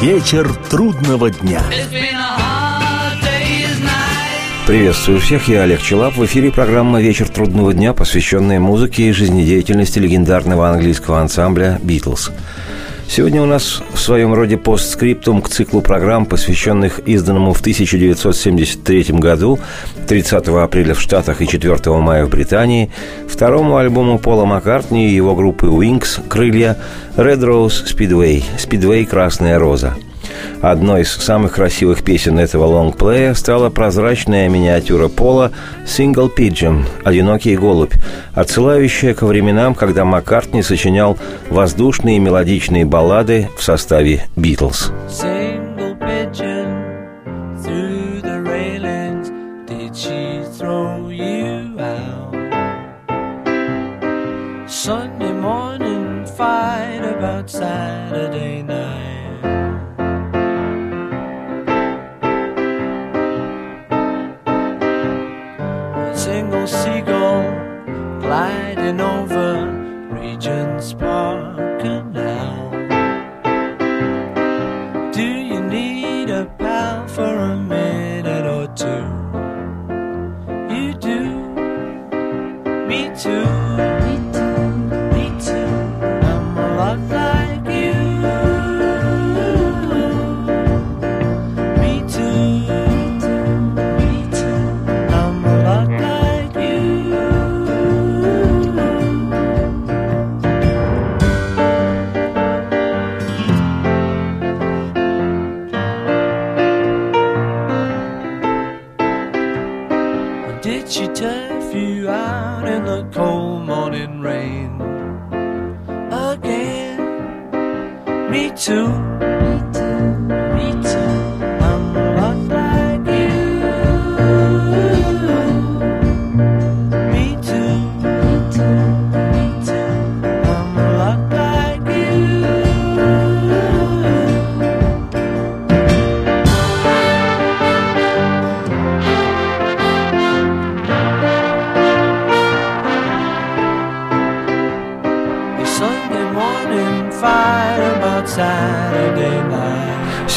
Вечер трудного дня. Приветствую всех, я Олег Челап. В эфире программа «Вечер трудного дня», посвященная музыке и жизнедеятельности легендарного английского ансамбля «Битлз». Сегодня у нас в своем роде постскриптум к циклу программ, посвященных изданному в 1973 году, 30 апреля в Штатах и 4 мая в Британии, второму альбому Пола Маккартни и его группы Wings «Крылья» «Red Rose Speedway» «Speedway Красная роза». Одной из самых красивых песен этого лонгплея стала прозрачная миниатюра Пола «Single Pigeon» – «Одинокий голубь», отсылающая ко временам, когда Маккартни сочинял воздушные мелодичные баллады в составе «Битлз». Sunday morning fight about Saturday over Regent's Park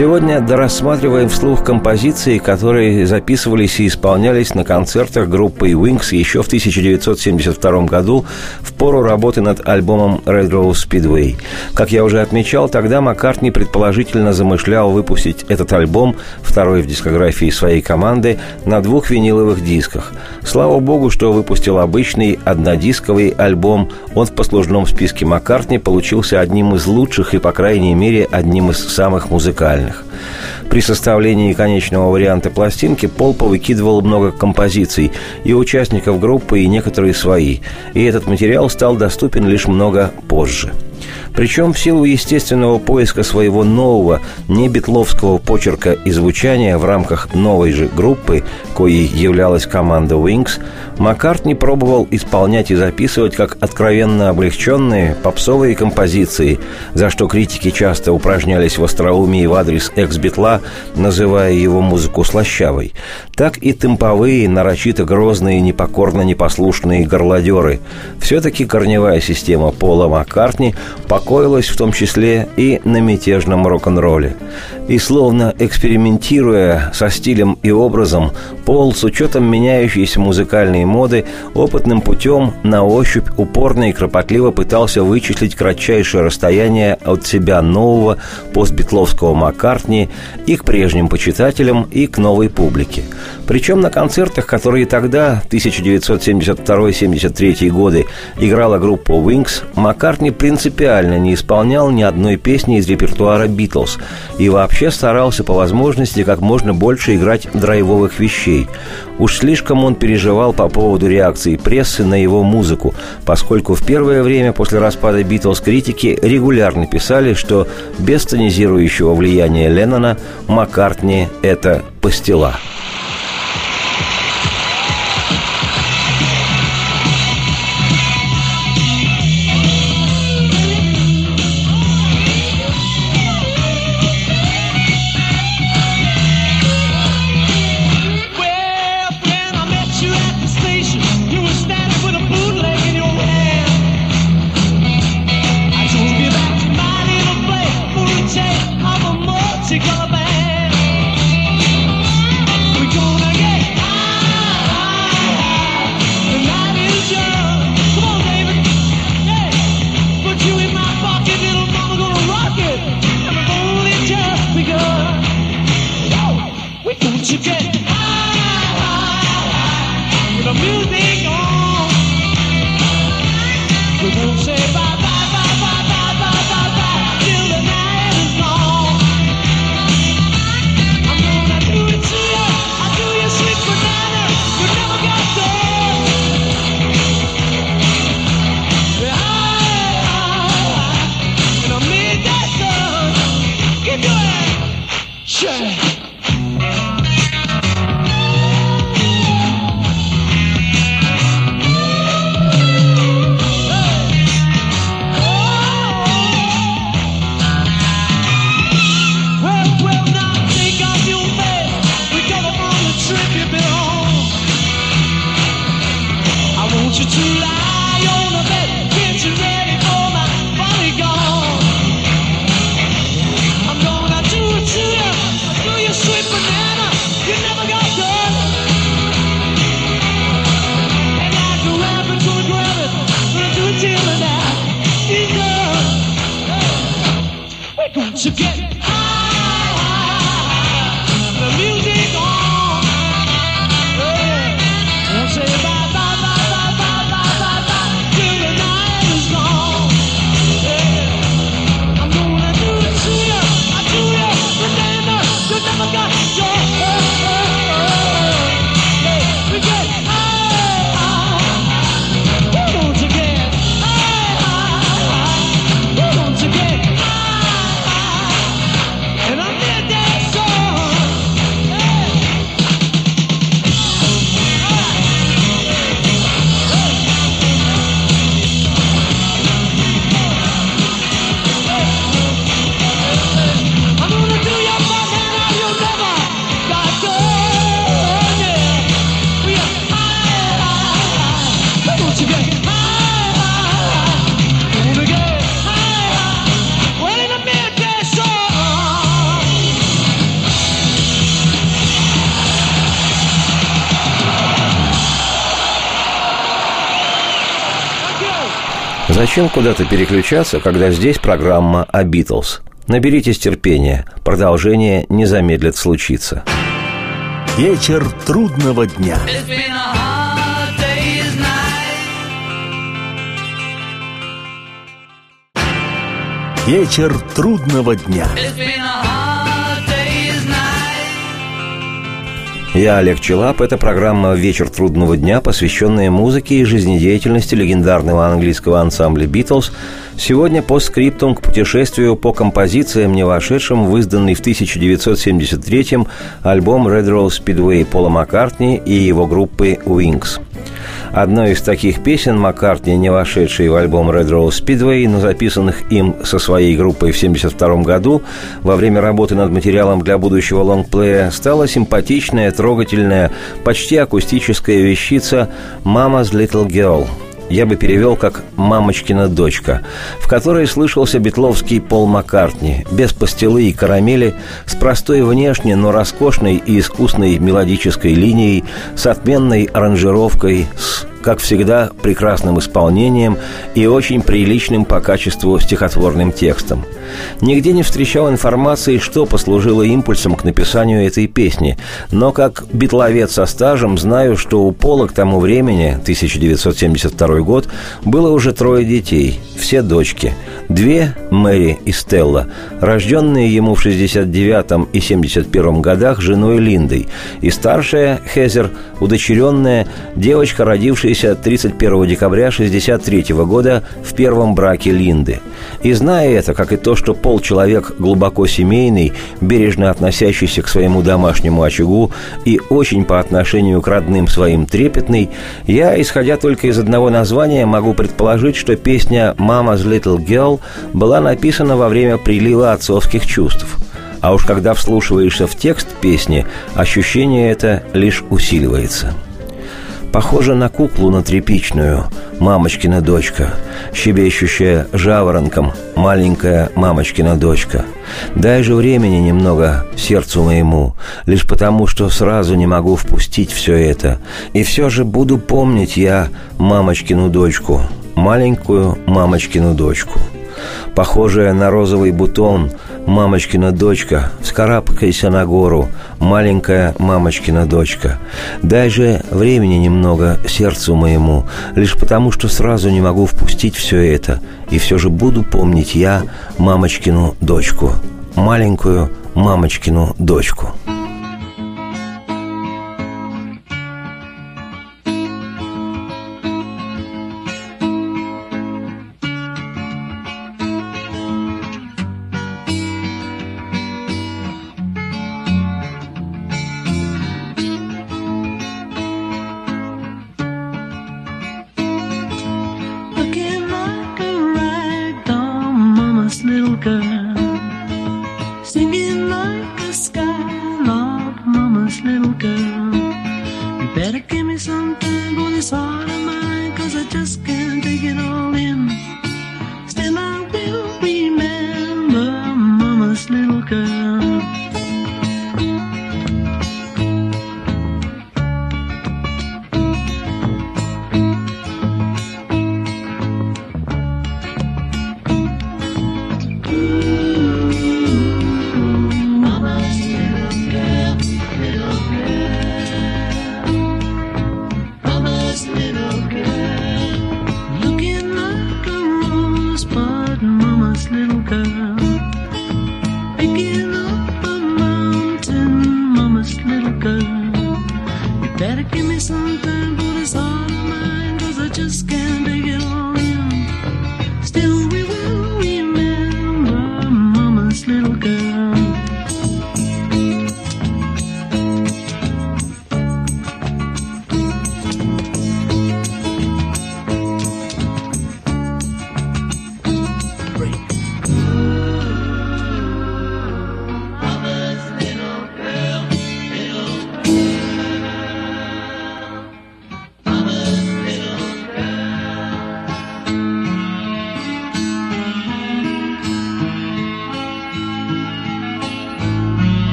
Сегодня дорассматриваем вслух композиции, которые записывались и исполнялись на концертах группы Wings еще в 1972 году в пору работы над альбомом Red Rose Speedway. Как я уже отмечал, тогда Маккартни предположительно замышлял выпустить этот альбом, второй в дискографии своей команды, на двух виниловых дисках. Слава богу, что выпустил обычный однодисковый альбом. Он в послужном списке Маккартни получился одним из лучших и, по крайней мере, одним из самых музыкальных музыкальных. При составлении конечного варианта пластинки Пол повыкидывал много композиций и участников группы, и некоторые свои, и этот материал стал доступен лишь много позже – причем в силу естественного поиска своего нового, не битловского почерка и звучания в рамках новой же группы, коей являлась команда Wings, Маккартни пробовал исполнять и записывать как откровенно облегченные попсовые композиции, за что критики часто упражнялись в остроумии в адрес экс-битла, называя его музыку слащавой, так и темповые, нарочито грозные, непокорно непослушные горлодеры. Все-таки корневая система Пола Маккартни покоилась в том числе и на мятежном рок-н-ролле. И словно экспериментируя со стилем и образом, Пол с учетом меняющейся музыкальной моды опытным путем на ощупь упорно и кропотливо пытался вычислить кратчайшее расстояние от себя нового постбитловского Маккартни и к прежним почитателям, и к новой публике. Причем на концертах, которые тогда, 1972-73 годы, играла группа Wings, Маккартни принципиально не исполнял ни одной песни из репертуара «Битлз» и вообще старался по возможности как можно больше играть драйвовых вещей. Уж слишком он переживал по поводу реакции прессы на его музыку, поскольку в первое время после распада «Битлз» критики регулярно писали, что без тонизирующего влияния Леннона Маккартни – это пастила. what you get. Зачем куда-то переключаться, когда здесь программа о Битлз? Наберитесь терпения, продолжение не замедлит случиться. Вечер трудного дня. Вечер трудного дня. Я Олег Челап. Это программа «Вечер трудного дня», посвященная музыке и жизнедеятельности легендарного английского ансамбля «Битлз». Сегодня по скриптум к путешествию по композициям, не вошедшим в изданный в 1973-м альбом «Red Rose Speedway» Пола Маккартни и его группы «Wings». Одной из таких песен Маккартни, не вошедшей в альбом Red Rose Speedway, но записанных им со своей группой в 1972 году во время работы над материалом для будущего лонгплея, стала симпатичная, трогательная, почти акустическая вещица «Mama's Little Girl», я бы перевел как «мамочкина дочка», в которой слышался битловский Пол Маккартни, без пастилы и карамели, с простой внешне, но роскошной и искусной мелодической линией, с отменной аранжировкой, с как всегда, прекрасным исполнением и очень приличным по качеству стихотворным текстом. Нигде не встречал информации, что послужило импульсом к написанию этой песни, но как битловец со стажем знаю, что у Пола к тому времени, 1972 год, было уже трое детей, все дочки. Две, Мэри и Стелла, рожденные ему в 69 и 71 годах женой Линдой, и старшая, Хезер, удочеренная, девочка, родившая родившийся 31 декабря 1963 года в первом браке Линды. И зная это, как и то, что Пол человек глубоко семейный, бережно относящийся к своему домашнему очагу и очень по отношению к родным своим трепетный, я, исходя только из одного названия, могу предположить, что песня «Mama's Little Girl» была написана во время прилива отцовских чувств – а уж когда вслушиваешься в текст песни, ощущение это лишь усиливается. Похожа на куклу на тряпичную, мамочкина дочка, щебещущая жаворонком, маленькая мамочкина дочка. Дай же времени немного сердцу моему, лишь потому, что сразу не могу впустить все это. И все же буду помнить я мамочкину дочку, маленькую мамочкину дочку. Похожая на розовый бутон – мамочкина дочка, вскарабкайся на гору, маленькая мамочкина дочка. Дай же времени немного сердцу моему, лишь потому, что сразу не могу впустить все это, и все же буду помнить я мамочкину дочку, маленькую мамочкину дочку».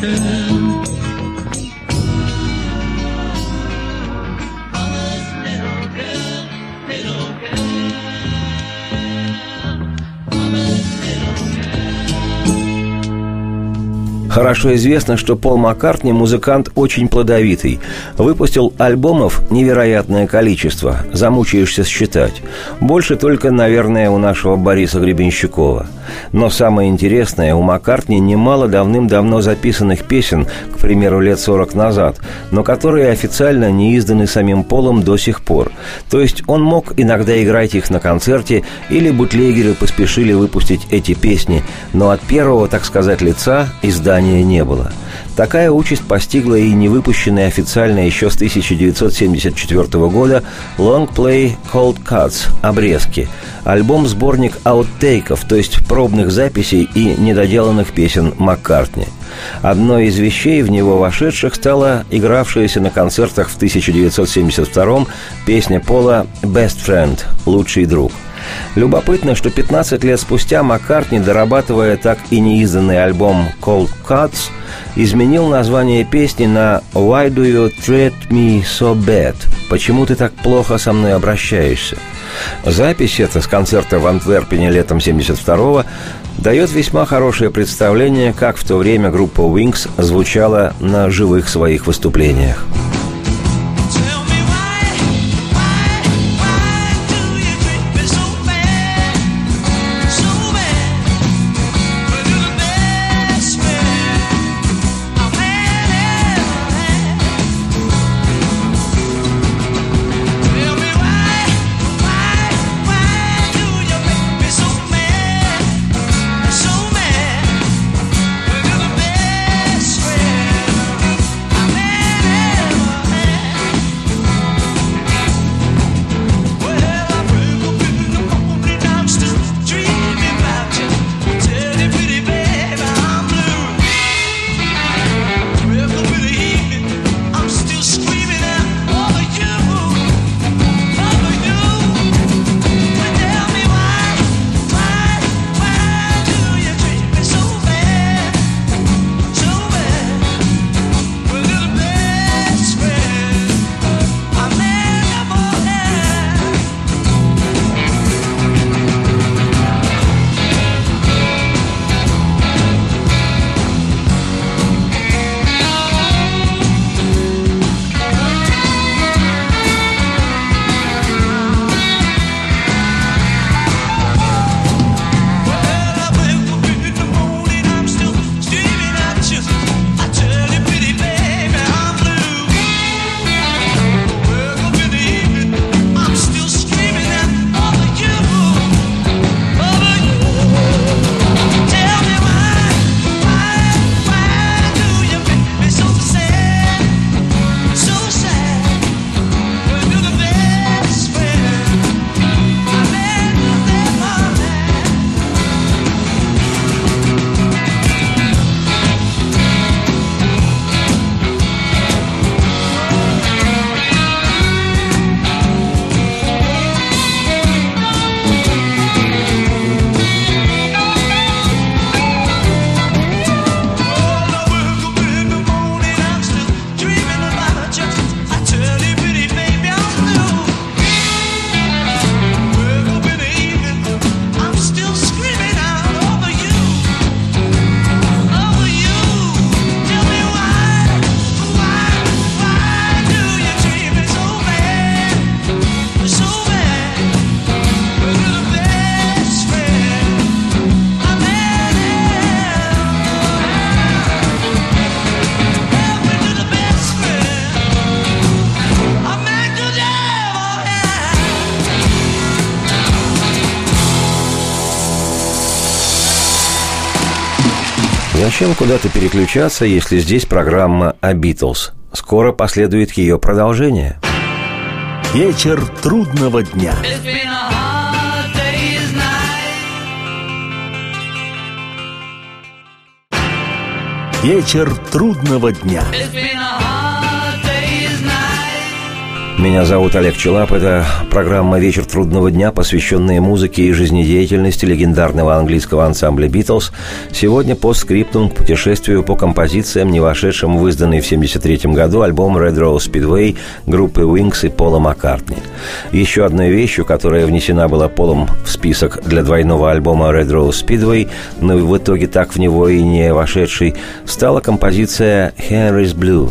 broken Хорошо известно, что Пол Маккартни музыкант очень плодовитый. Выпустил альбомов невероятное количество, замучаешься считать. Больше только, наверное, у нашего Бориса Гребенщикова. Но самое интересное, у Маккартни немало давным-давно записанных песен, к примеру, лет 40 назад, но которые официально не изданы самим Полом до сих пор. То есть он мог иногда играть их на концерте, или бутлегеры поспешили выпустить эти песни, но от первого, так сказать, лица издания не было. Такая участь постигла и не выпущенный официально еще с 1974 года лонгплей Cold Cuts – «Обрезки», альбом-сборник аутейков, то есть пробных записей и недоделанных песен Маккартни. Одной из вещей в него вошедших стала игравшаяся на концертах в 1972 песня Пола «Best Friend» – «Лучший друг». Любопытно, что 15 лет спустя Маккартни, дорабатывая так и неизданный альбом Cold Cuts, изменил название песни на «Why do you treat me so bad?» «Почему ты так плохо со мной обращаешься?» Запись эта с концерта в Антверпене летом 72-го дает весьма хорошее представление, как в то время группа Wings звучала на живых своих выступлениях. Зачем куда-то переключаться, если здесь программа о Битлз? Скоро последует ее продолжение. Вечер трудного дня. Вечер трудного дня. Меня зовут Олег Челап. Это программа «Вечер трудного дня», посвященная музыке и жизнедеятельности легендарного английского ансамбля «Битлз». Сегодня по скриптум к путешествию по композициям, не вошедшим в изданный в 1973 году альбом «Red Rose Speedway» группы Wings и Пола Маккартни. Еще одной вещью, которая внесена была Полом в список для двойного альбома «Red Rose Speedway», но в итоге так в него и не вошедшей, стала композиция «Henry's Blue»,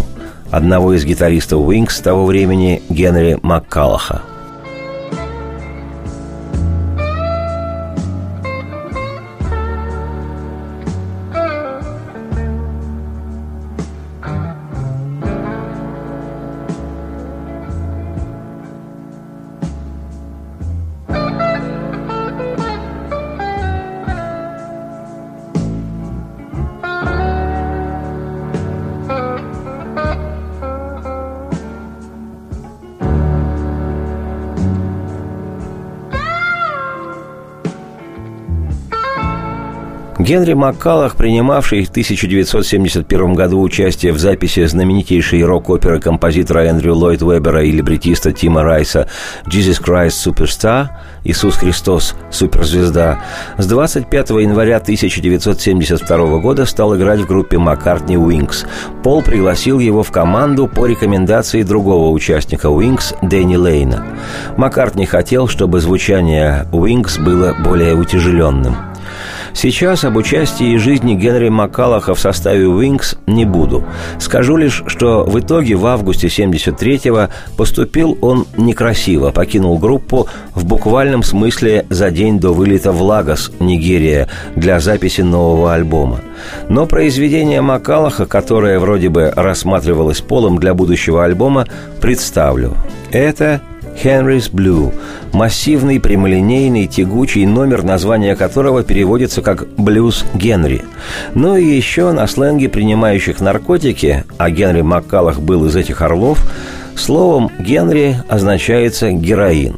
одного из гитаристов Wings того времени Генри Маккалаха – Генри Маккалах, принимавший в 1971 году участие в записи знаменитейшей рок-оперы композитора Эндрю Ллойд Вебера и либретиста Тима Райса «Jesus Christ Superstar» «Иисус Христос – суперзвезда», с 25 января 1972 года стал играть в группе Маккартни Уинкс. Пол пригласил его в команду по рекомендации другого участника Уинкс Дэнни Лейна. Маккартни хотел, чтобы звучание Уинкс было более утяжеленным – Сейчас об участии и жизни Генри Маккалаха в составе Wings не буду. Скажу лишь, что в итоге в августе 73-го поступил он некрасиво, покинул группу в буквальном смысле за день до вылета в Лагос, Нигерия, для записи нового альбома. Но произведение Маккалаха, которое вроде бы рассматривалось полом для будущего альбома, представлю. Это Henry's Blue – массивный, прямолинейный, тягучий номер, название которого переводится как «блюз Генри». Ну и еще на сленге принимающих наркотики, а Генри Маккалах был из этих орлов, словом «Генри» означается «героин».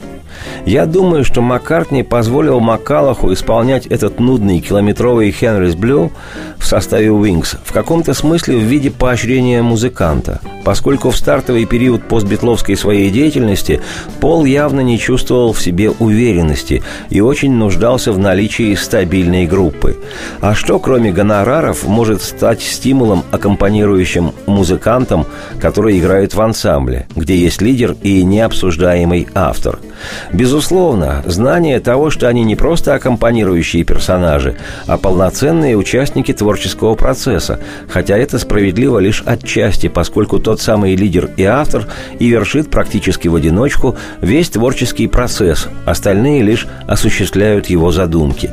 Я думаю, что Маккартни позволил Маккалаху исполнять этот нудный километровый «Хенрис Блю» в составе «Wings» в каком-то смысле в виде поощрения музыканта – поскольку в стартовый период постбитловской своей деятельности Пол явно не чувствовал в себе уверенности и очень нуждался в наличии стабильной группы. А что, кроме гонораров, может стать стимулом аккомпанирующим музыкантам, которые играют в ансамбле, где есть лидер и необсуждаемый автор? Безусловно, знание того, что они не просто аккомпанирующие персонажи, а полноценные участники творческого процесса, хотя это справедливо лишь отчасти, поскольку тот самый лидер и автор и вершит практически в одиночку весь творческий процесс, остальные лишь осуществляют его задумки.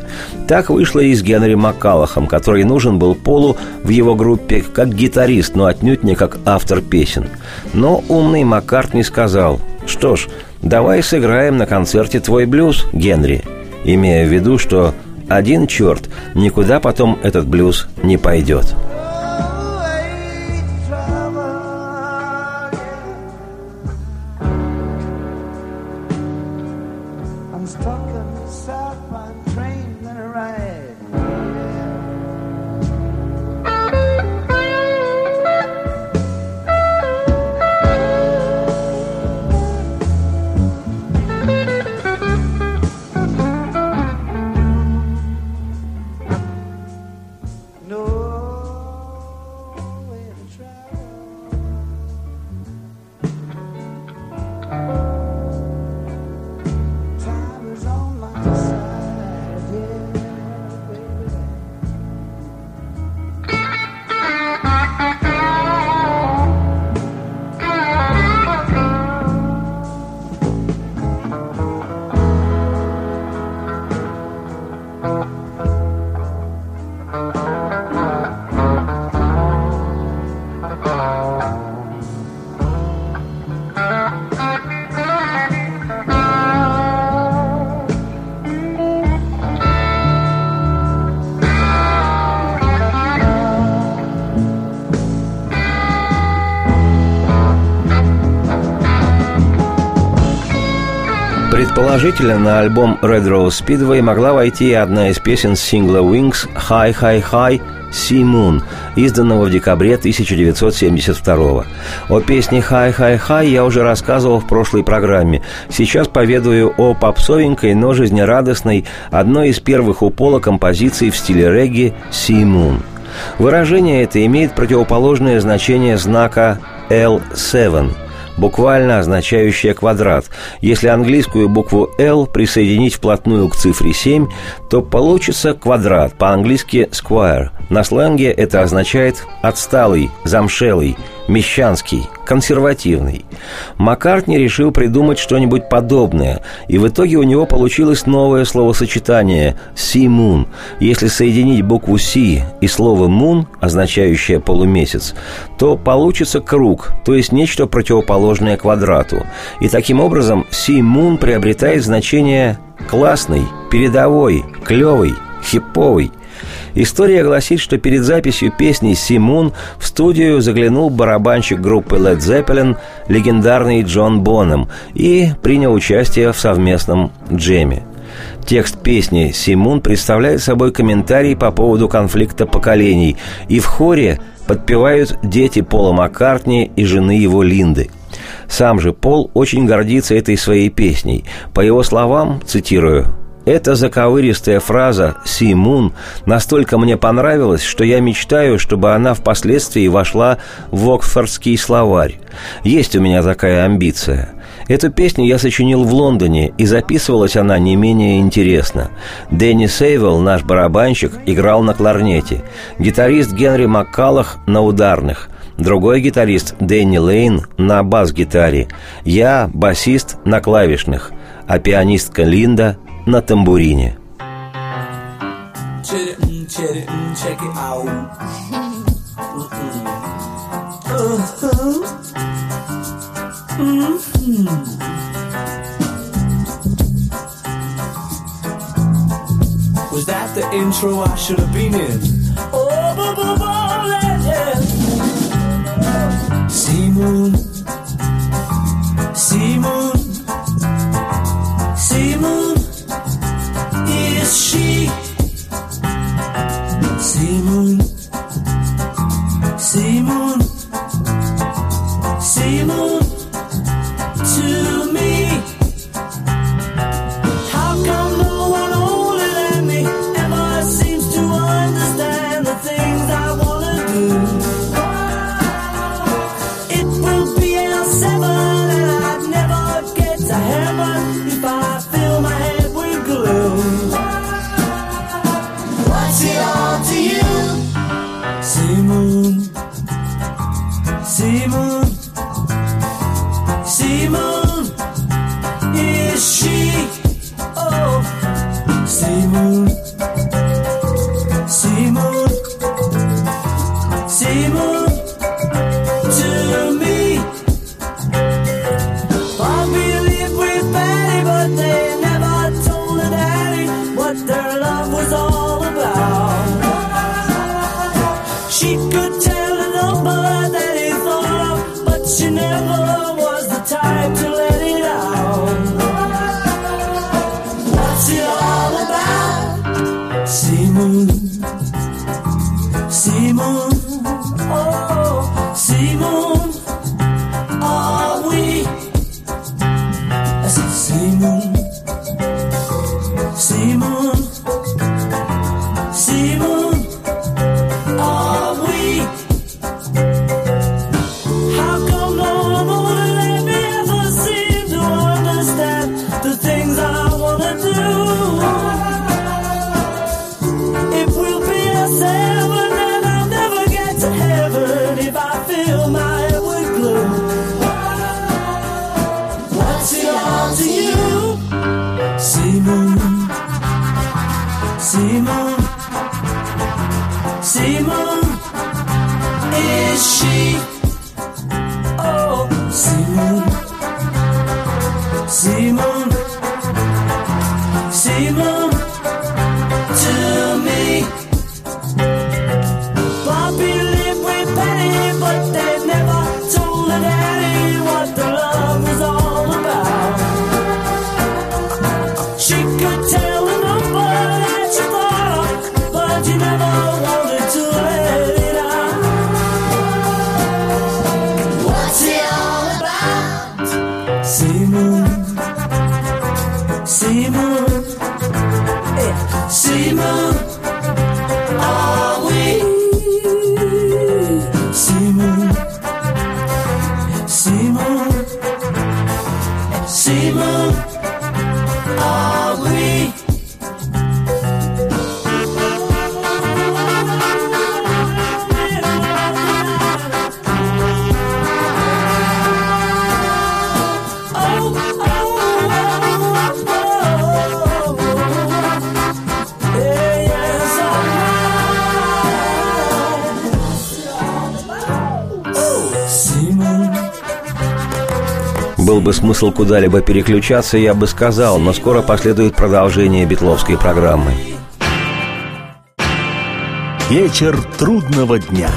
Так вышло и с Генри Маккалахом, который нужен был Полу в его группе как гитарист, но отнюдь не как автор песен. Но умный Маккартни сказал, что ж, давай сыграем на концерте твой блюз, Генри, имея в виду, что один черт, никуда потом этот блюз не пойдет. Предположительно, на альбом Red Rose Speedway могла войти одна из песен сингла Wings «High, High, High» «Sea Moon», изданного в декабре 1972 О песне «Хай, хай, хай» я уже рассказывал в прошлой программе. Сейчас поведаю о попсовенькой, но жизнерадостной, одной из первых у Пола композиций в стиле регги «Sea Moon». Выражение это имеет противоположное значение знака L7 – буквально означающая квадрат. Если английскую букву L присоединить вплотную к цифре 7, то получится квадрат, по-английски square. На сленге это означает «отсталый», «замшелый», «мещанский», «консервативный». Маккартни решил придумать что-нибудь подобное, и в итоге у него получилось новое словосочетание «sea moon». Если соединить букву «sea» и слово «moon», означающее «полумесяц», то получится круг, то есть нечто противоположное квадрату. И таким образом «sea moon» приобретает значение «классный», «передовой», «клевый», «хиповый», История гласит, что перед записью песни «Симун» в студию заглянул барабанщик группы Led Zeppelin, легендарный Джон Боном, и принял участие в совместном джеме. Текст песни «Симун» представляет собой комментарий по поводу конфликта поколений, и в хоре подпевают дети Пола Маккартни и жены его Линды – сам же Пол очень гордится этой своей песней. По его словам, цитирую, эта заковыристая фраза «Си Мун» настолько мне понравилась, что я мечтаю, чтобы она впоследствии вошла в Оксфордский словарь. Есть у меня такая амбиция. Эту песню я сочинил в Лондоне, и записывалась она не менее интересно. Дэнни Сейвелл, наш барабанщик, играл на кларнете. Гитарист Генри Маккалах на ударных. Другой гитарист Дэнни Лейн на бас-гитаре. Я басист на клавишных. А пианистка Линда на тамбурине. Was that the intro I should have been in? Oh, bo, bo, bo, yeah, yeah. Sea she? Moon, sea moon Oh. Бы смысл куда-либо переключаться, я бы сказал, но скоро последует продолжение битловской программы. Вечер трудного дня.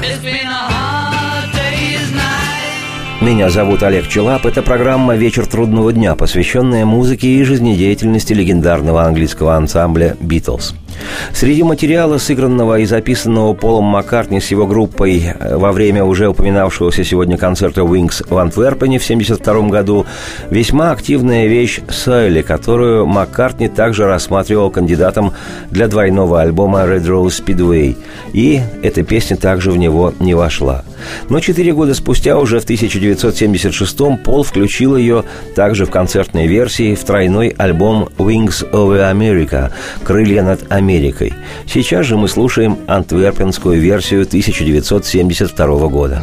Меня зовут Олег Челап. Это программа «Вечер трудного дня», посвященная музыке и жизнедеятельности легендарного английского ансамбля «Битлз». Среди материала, сыгранного и записанного Полом Маккартни с его группой э, во время уже упоминавшегося сегодня концерта Wings в Антверпене в 1972 году, весьма активная вещь «Сойли», которую Маккартни также рассматривал кандидатом для двойного альбома Red Rose Speedway, и эта песня также в него не вошла. Но четыре года спустя, уже в 1976-м, Пол включил ее также в концертной версии в тройной альбом «Wings over America» «Крылья над Америкой». Сейчас же мы слушаем антверпенскую версию 1972 года.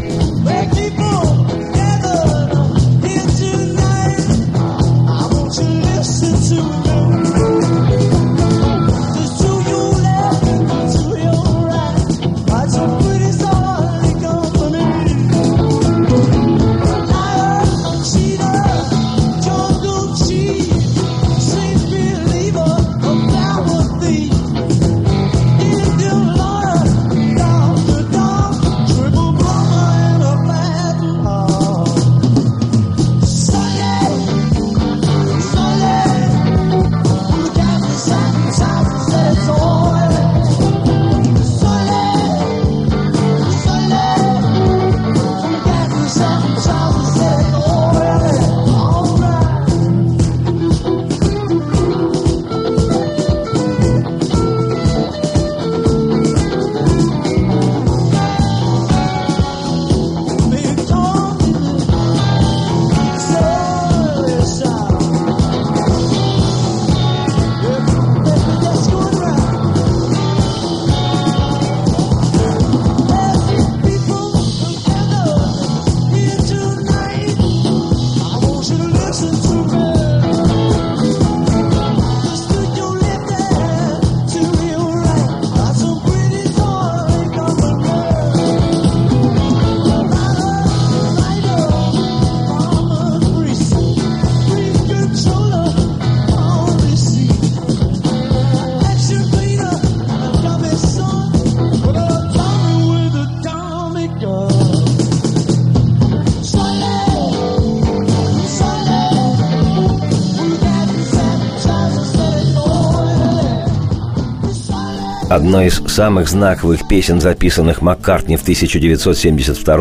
Одной из самых знаковых песен, записанных Маккартни в 1972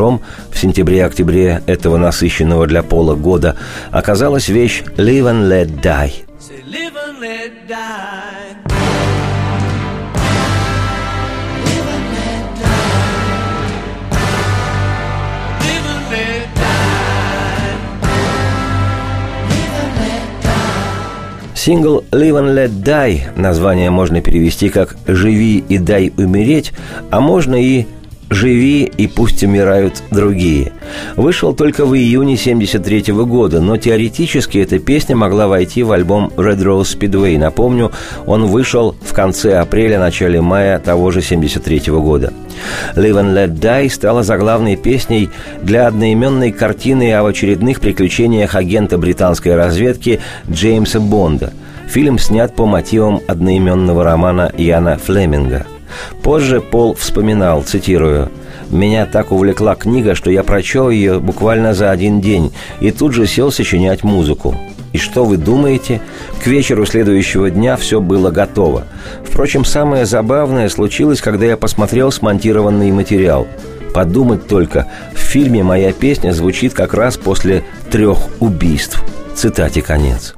в сентябре-октябре этого насыщенного для Пола года, оказалась вещь «Live and Let Die». Сингл «Live and Let Die» название можно перевести как «Живи и дай умереть», а можно и «Живи и пусть умирают другие». Вышел только в июне 1973 года, но теоретически эта песня могла войти в альбом Red Rose Speedway. Напомню, он вышел в конце апреля-начале мая того же 1973 года. «Live and Let Die» стала заглавной песней для одноименной картины об очередных приключениях агента британской разведки Джеймса Бонда. Фильм снят по мотивам одноименного романа Яна Флеминга. Позже Пол вспоминал, цитирую, «Меня так увлекла книга, что я прочел ее буквально за один день и тут же сел сочинять музыку. И что вы думаете? К вечеру следующего дня все было готово. Впрочем, самое забавное случилось, когда я посмотрел смонтированный материал. Подумать только, в фильме моя песня звучит как раз после трех убийств. Цитате конец.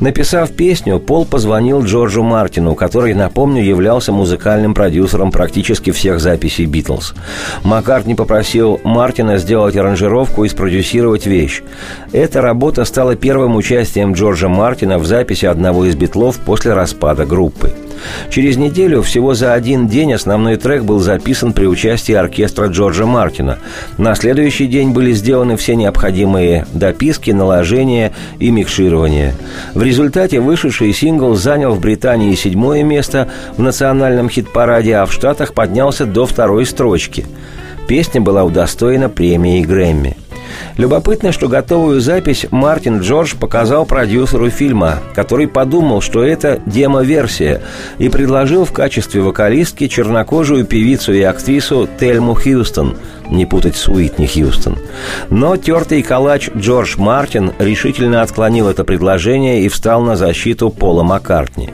Написав песню, Пол позвонил Джорджу Мартину, который, напомню, являлся музыкальным продюсером практически всех записей «Битлз». Маккартни попросил Мартина сделать аранжировку и спродюсировать вещь. Эта работа стала первым участием Джорджа Мартина в записи одного из «Битлов» после распада группы. Через неделю, всего за один день, основной трек был записан при участии оркестра Джорджа Мартина. На следующий день были сделаны все необходимые дописки, наложения и микширование. В результате вышедший сингл занял в Британии седьмое место в национальном хит-параде, а в Штатах поднялся до второй строчки. Песня была удостоена премии Грэмми – Любопытно, что готовую запись Мартин Джордж показал продюсеру фильма, который подумал, что это демо-версия, и предложил в качестве вокалистки чернокожую певицу и актрису Тельму Хьюстон, не путать с Уитни Хьюстон. Но тертый калач Джордж Мартин решительно отклонил это предложение и встал на защиту Пола Маккартни.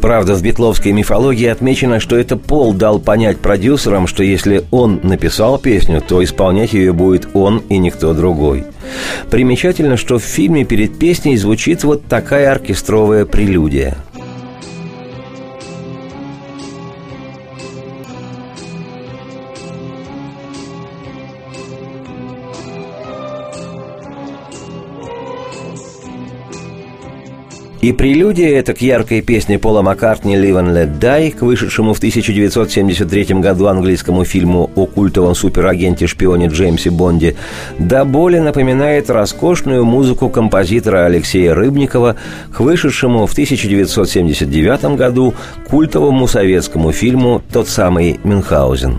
Правда, в битловской мифологии отмечено, что это Пол дал понять продюсерам, что если он написал песню, то исполнять ее будет он и никто другой. Примечательно, что в фильме перед песней звучит вот такая оркестровая прелюдия – И прелюдия это к яркой песне Пола Маккартни «Live and Let Die», к вышедшему в 1973 году английскому фильму о культовом суперагенте-шпионе Джеймсе Бонде, до боли напоминает роскошную музыку композитора Алексея Рыбникова к вышедшему в 1979 году культовому советскому фильму «Тот самый Мюнхгаузен».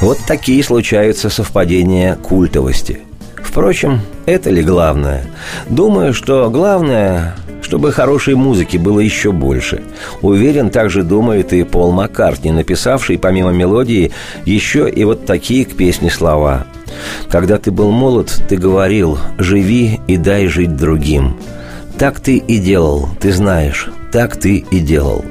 Вот такие случаются совпадения культовости. Впрочем, это ли главное? Думаю, что главное, чтобы хорошей музыки было еще больше. Уверен, также думает и Пол Маккартни, написавший помимо мелодии еще и вот такие к песне слова. «Когда ты был молод, ты говорил, живи и дай жить другим». Так ты и делал, ты знаешь, так ты и делал.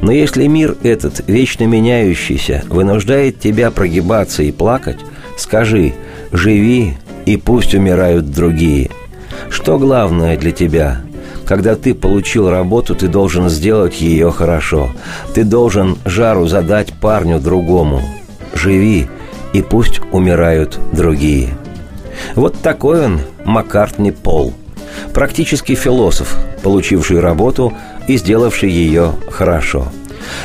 Но если мир этот, вечно меняющийся, вынуждает тебя прогибаться и плакать, скажи «Живи, и пусть умирают другие». Что главное для тебя? Когда ты получил работу, ты должен сделать ее хорошо. Ты должен жару задать парню другому. Живи, и пусть умирают другие. Вот такой он, Маккартни Пол – Практически философ, получивший работу и сделавший ее хорошо.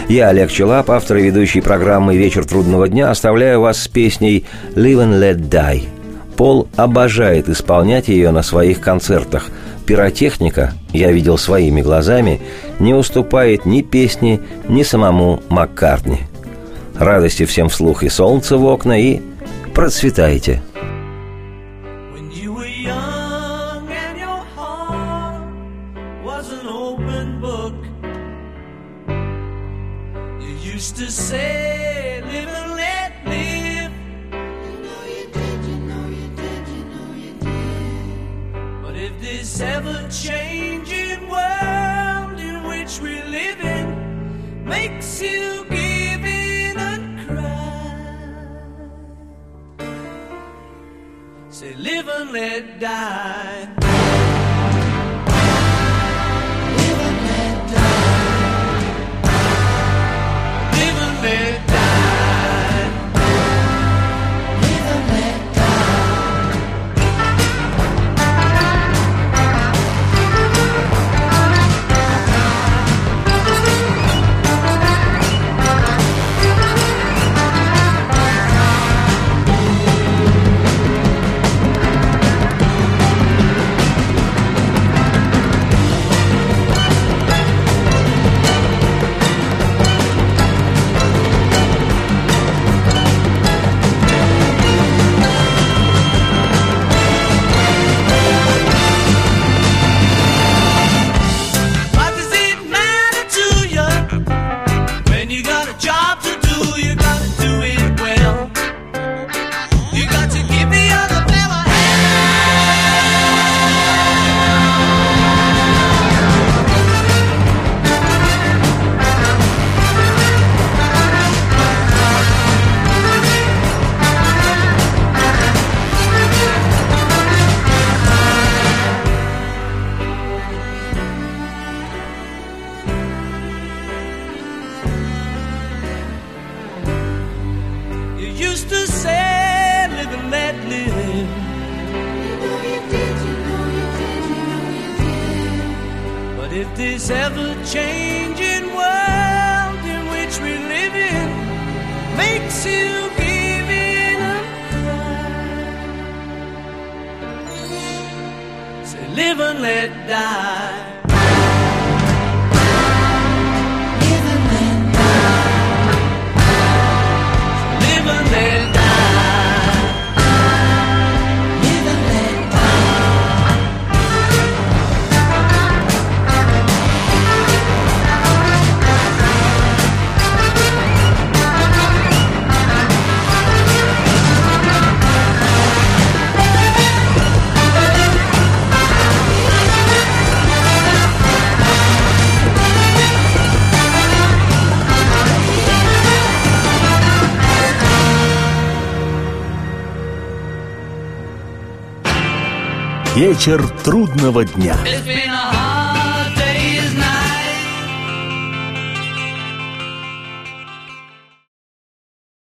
Я, Олег Челап, автор и ведущий программы «Вечер трудного дня», оставляю вас с песней «Live and Let Die». Пол обожает исполнять ее на своих концертах. Пиротехника, я видел своими глазами, не уступает ни песне, ни самому Маккартни. Радости всем вслух и солнце в окна, и процветайте! say, live and let live. You know you did, you know you did, you know you did. But if this ever changing world in which we live in makes you cry, say, live and let die. used to say, live and let live. But if this ever changing world in which we live in makes you give in a cry, say, live and let die. Вечер трудного дня.